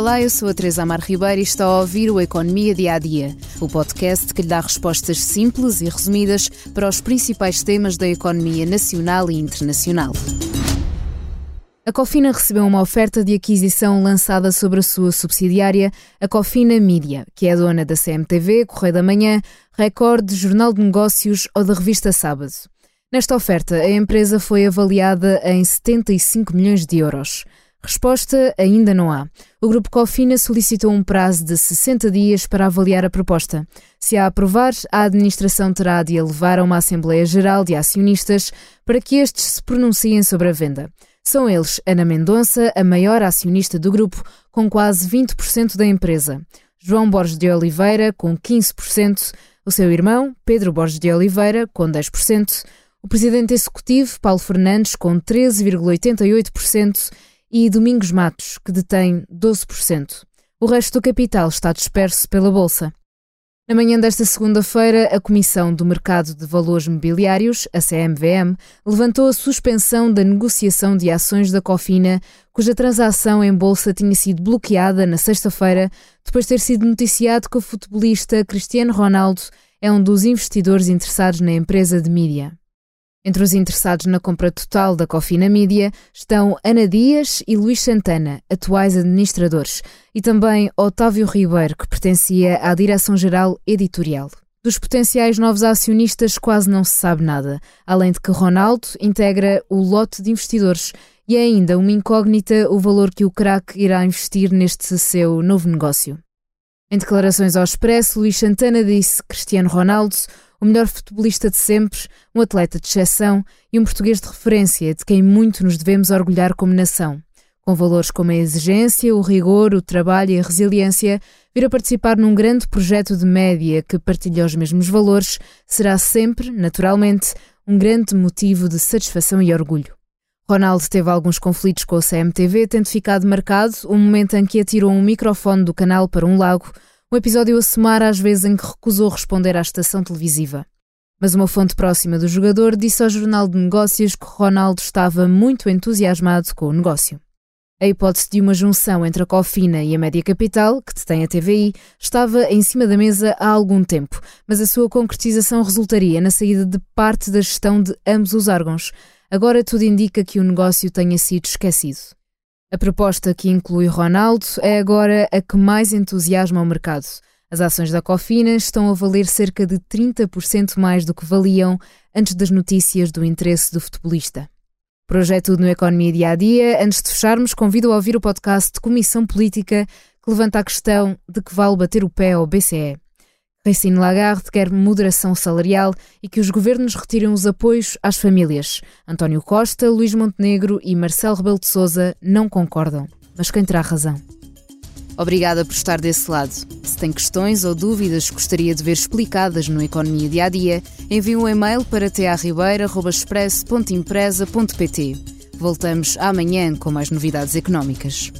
Olá, eu sou a Teresa Amar Ribeiro e está a ouvir o Economia Dia a Dia, o podcast que lhe dá respostas simples e resumidas para os principais temas da economia nacional e internacional. A Cofina recebeu uma oferta de aquisição lançada sobre a sua subsidiária, a Cofina Mídia, que é dona da CMTV, Correio da Manhã, Record, Jornal de Negócios ou da revista Sábado. Nesta oferta, a empresa foi avaliada em 75 milhões de euros. Resposta ainda não há. O Grupo Cofina solicitou um prazo de 60 dias para avaliar a proposta. Se a aprovar, a administração terá de a levar a uma Assembleia Geral de Acionistas para que estes se pronunciem sobre a venda. São eles Ana Mendonça, a maior acionista do grupo, com quase 20% da empresa. João Borges de Oliveira, com 15%, o seu irmão, Pedro Borges de Oliveira, com 10%, o presidente executivo, Paulo Fernandes, com 13,88%, e Domingos Matos, que detém 12%. O resto do capital está disperso pela Bolsa. Na manhã desta segunda-feira, a Comissão do Mercado de Valores Mobiliários, a CMVM, levantou a suspensão da negociação de ações da Cofina, cuja transação em bolsa tinha sido bloqueada na sexta-feira, depois de ter sido noticiado que o futebolista Cristiano Ronaldo é um dos investidores interessados na empresa de mídia. Entre os interessados na compra total da Cofina Mídia estão Ana Dias e Luís Santana, atuais administradores, e também Otávio Ribeiro, que pertencia à Direção-Geral Editorial. Dos potenciais novos acionistas quase não se sabe nada, além de que Ronaldo integra o lote de investidores e é ainda uma incógnita o valor que o crack irá investir neste seu novo negócio. Em declarações ao Expresso, Luís Santana disse Cristiano Ronaldo o melhor futebolista de sempre, um atleta de exceção e um português de referência de quem muito nos devemos orgulhar como nação. Com valores como a exigência, o rigor, o trabalho e a resiliência, vir a participar num grande projeto de média que partilha os mesmos valores será sempre, naturalmente, um grande motivo de satisfação e orgulho. Ronaldo teve alguns conflitos com a CMTV, tendo ficado marcado o momento em que atirou um microfone do canal para um lago um episódio a somar às vezes em que recusou responder à estação televisiva. Mas uma fonte próxima do jogador disse ao Jornal de Negócios que Ronaldo estava muito entusiasmado com o negócio. A hipótese de uma junção entre a Cofina e a Média Capital, que detém a TVI, estava em cima da mesa há algum tempo, mas a sua concretização resultaria na saída de parte da gestão de ambos os órgãos. Agora tudo indica que o negócio tenha sido esquecido. A proposta que inclui Ronaldo é agora a que mais entusiasma o mercado. As ações da Cofina estão a valer cerca de 30% mais do que valiam antes das notícias do interesse do futebolista. Por no Economia Dia a Dia. Antes de fecharmos, convido a ouvir o podcast de Comissão Política que levanta a questão de que vale bater o pé ao BCE. Christine Lagarde quer moderação salarial e que os governos retirem os apoios às famílias. António Costa, Luís Montenegro e Marcelo Rebelo de Sousa não concordam. Mas quem terá razão? Obrigada por estar desse lado. Se tem questões ou dúvidas que gostaria de ver explicadas no Economia Dia a Dia, envie um e-mail para tearribeira.express.empresa.pt. Voltamos amanhã com mais novidades económicas.